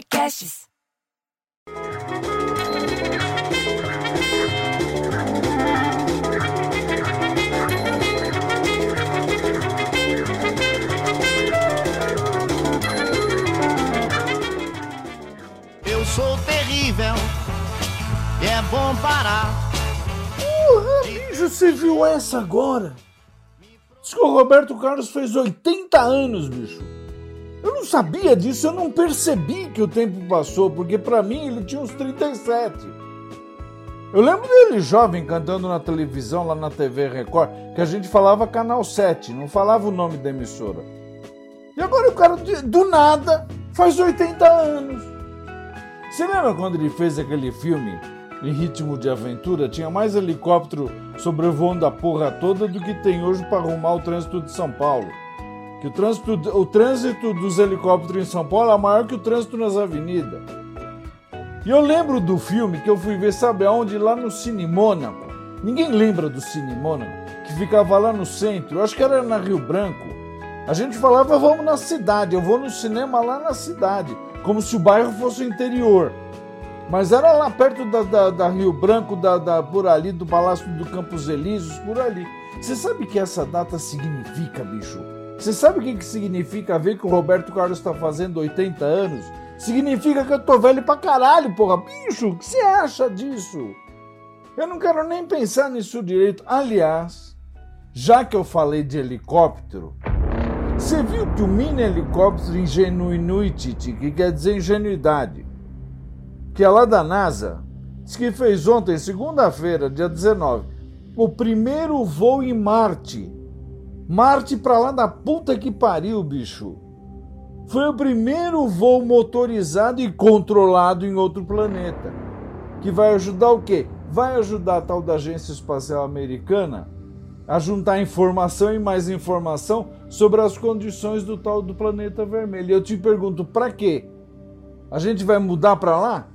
podcasts. Eu sou terrível, é bom parar. Porra, bicho, você viu essa agora? Diz que o Roberto Carlos fez 80 anos, bicho. Eu não sabia disso, eu não percebi que o tempo passou, porque pra mim ele tinha uns 37. Eu lembro dele jovem cantando na televisão, lá na TV Record, que a gente falava Canal 7, não falava o nome da emissora. E agora o cara, do nada, faz 80 anos. Você lembra quando ele fez aquele filme em ritmo de aventura? Tinha mais helicóptero sobrevoando a porra toda do que tem hoje para arrumar o trânsito de São Paulo. Que o trânsito, o trânsito dos helicópteros em São Paulo é maior que o trânsito nas avenidas. E eu lembro do filme que eu fui ver, sabe aonde? Lá no Cine Mônaco. Ninguém lembra do Cine Mônaco, que ficava lá no centro. Acho que era na Rio Branco. A gente falava, vamos na cidade, eu vou no cinema lá na cidade como se o bairro fosse o interior. Mas era lá perto da, da, da Rio Branco, da, da, por ali, do Palácio do Campos Elíseos, por ali. Você sabe o que essa data significa, bicho? Você sabe o que, que significa ver que o Roberto Carlos está fazendo 80 anos? Significa que eu tô velho pra caralho, porra. Bicho, o que você acha disso? Eu não quero nem pensar nisso direito. Aliás, já que eu falei de helicóptero, você viu que o mini helicóptero Ingenuity, que quer dizer ingenuidade, que é lá da NASA, disse que fez ontem, segunda-feira, dia 19, o primeiro voo em Marte. Marte pra lá da puta que pariu, bicho. Foi o primeiro voo motorizado e controlado em outro planeta. Que vai ajudar o quê? Vai ajudar a tal da Agência Espacial Americana a juntar informação e mais informação sobre as condições do tal do planeta vermelho. E eu te pergunto, para quê? A gente vai mudar para lá?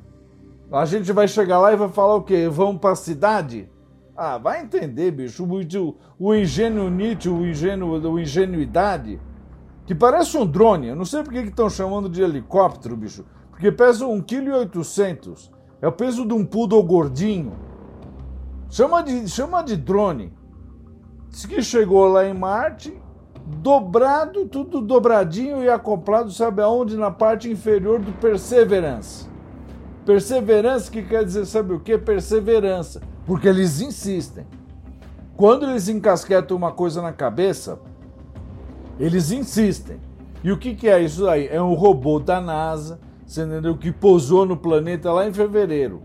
A gente vai chegar lá e vai falar o quê? Vamos para a cidade? Ah, vai entender, bicho. O, o ingênuo Nietzsche, o ingênuo, o ingenuidade, que parece um drone. Eu não sei por que estão chamando de helicóptero, bicho. Porque pesa 1,8 kg. É o peso de um poodle gordinho. Chama de, chama de drone. Diz que chegou lá em Marte, dobrado, tudo dobradinho e acoplado, sabe aonde? Na parte inferior do Perseverance. Perseverance que quer dizer, sabe o que? Perseverança. Porque eles insistem. Quando eles encasquetam uma coisa na cabeça, eles insistem. E o que, que é isso aí? É um robô da NASA, você entendeu? Que pousou no planeta lá em fevereiro.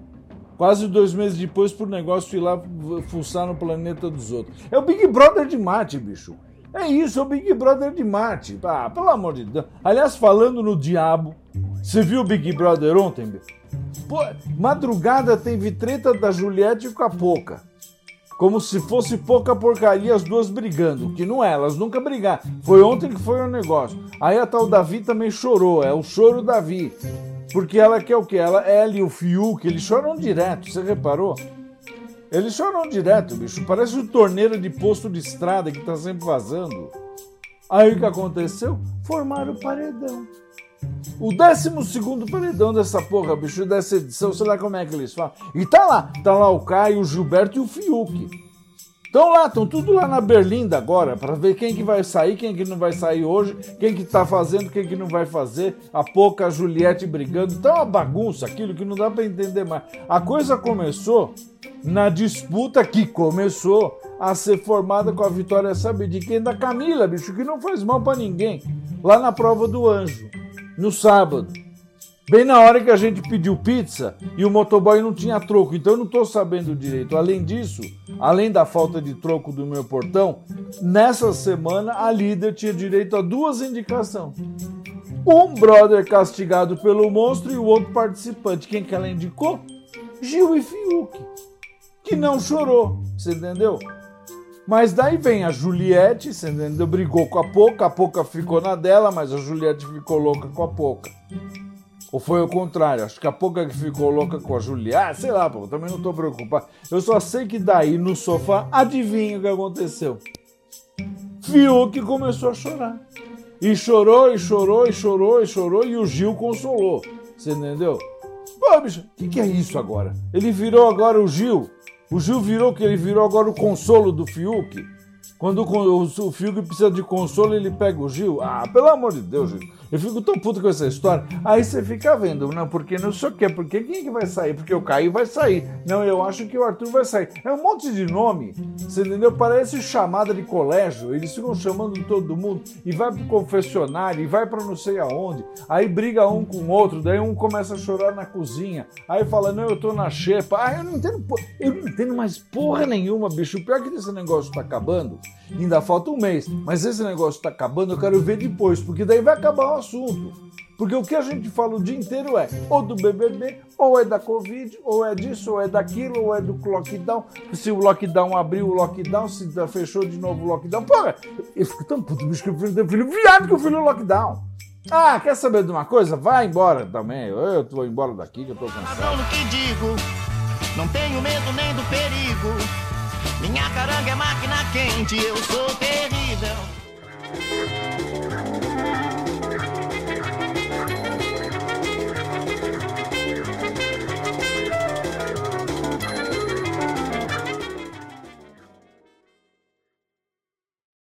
Quase dois meses depois pro negócio ir lá fuçar no planeta dos outros. É o Big Brother de Marte, bicho. É isso, é o Big Brother de Marte. Ah, pelo amor de Deus. Aliás, falando no diabo, você viu o Big Brother ontem, bicho? Pô, madrugada teve treta da Juliette com a Poca. Como se fosse pouca porcaria as duas brigando. Que não é, elas nunca brigaram. Foi ontem que foi o negócio. Aí a tal Davi também chorou. É o choro Davi. Porque ela quer o quê? Ela, ela e o Fiuk, eles choram direto, você reparou? Eles choram direto, bicho. Parece um torneiro de posto de estrada que tá sempre vazando. Aí o que aconteceu? Formaram o paredão. O 12 paredão dessa porra, bicho, dessa edição, sei lá como é que eles falam. E tá lá, tá lá o Caio, o Gilberto e o Fiuk. Estão lá, estão tudo lá na Berlinda agora, para ver quem que vai sair, quem que não vai sair hoje, quem que tá fazendo, quem que não vai fazer. A pouca Juliette brigando. É uma bagunça, aquilo que não dá para entender mais. A coisa começou na disputa que começou a ser formada com a vitória, sabe de quem? Da Camila, bicho, que não faz mal para ninguém. Lá na prova do anjo, no sábado. Bem na hora que a gente pediu pizza e o motoboy não tinha troco, então eu não estou sabendo direito. Além disso, além da falta de troco do meu portão, nessa semana a líder tinha direito a duas indicações. Um brother castigado pelo monstro e o outro participante. Quem que ela indicou? Gil e Fiuk, que não chorou, você entendeu? Mas daí vem a Juliette, você entendeu? Brigou com a Poca, a Poca ficou na dela, mas a Juliette ficou louca com a Poca. Ou foi o contrário? Acho que a pouca que ficou louca com a Julia. Ah, sei lá, pô, também não tô preocupado. Eu só sei que daí no sofá, adivinha o que aconteceu? Fiuk começou a chorar. E chorou, e chorou, e chorou, e chorou, e o Gil consolou. Você entendeu? Pô, bicho, o que, que é isso agora? Ele virou agora o Gil. O Gil virou que ele virou agora o consolo do Fiuk. Quando o, o Fiuk precisa de consolo, ele pega o Gil. Ah, pelo amor de Deus, Gil. Eu fico tão puto com essa história. Aí você fica vendo, não, porque não sei o quê, porque quem é que vai sair? Porque o Caio vai sair. Não, eu acho que o Arthur vai sair. É um monte de nome, você entendeu? Parece chamada de colégio. Eles ficam chamando todo mundo e vai pro confessionário e vai para não sei aonde. Aí briga um com o outro, daí um começa a chorar na cozinha. Aí fala, não, eu tô na xepa. Ah, eu não entendo, eu não entendo mais porra nenhuma, bicho. O pior é que esse negócio tá acabando. Ainda falta um mês, mas esse negócio tá acabando, eu quero ver depois, porque daí vai acabar o assunto. Porque o que a gente fala o dia inteiro é ou do BBB, ou é da Covid, ou é disso, ou é daquilo, ou é do lockdown. Se o lockdown abriu o lockdown, se fechou de novo o lockdown. Porra, eu fico tão puto, bicho, que eu filho, filho viado que eu filho lockdown. Ah, quer saber de uma coisa? Vai embora também. Eu tô embora daqui que eu tô cansado. que digo, não tenho medo nem do perigo. Minha caranga é máquina quente, eu sou terrível.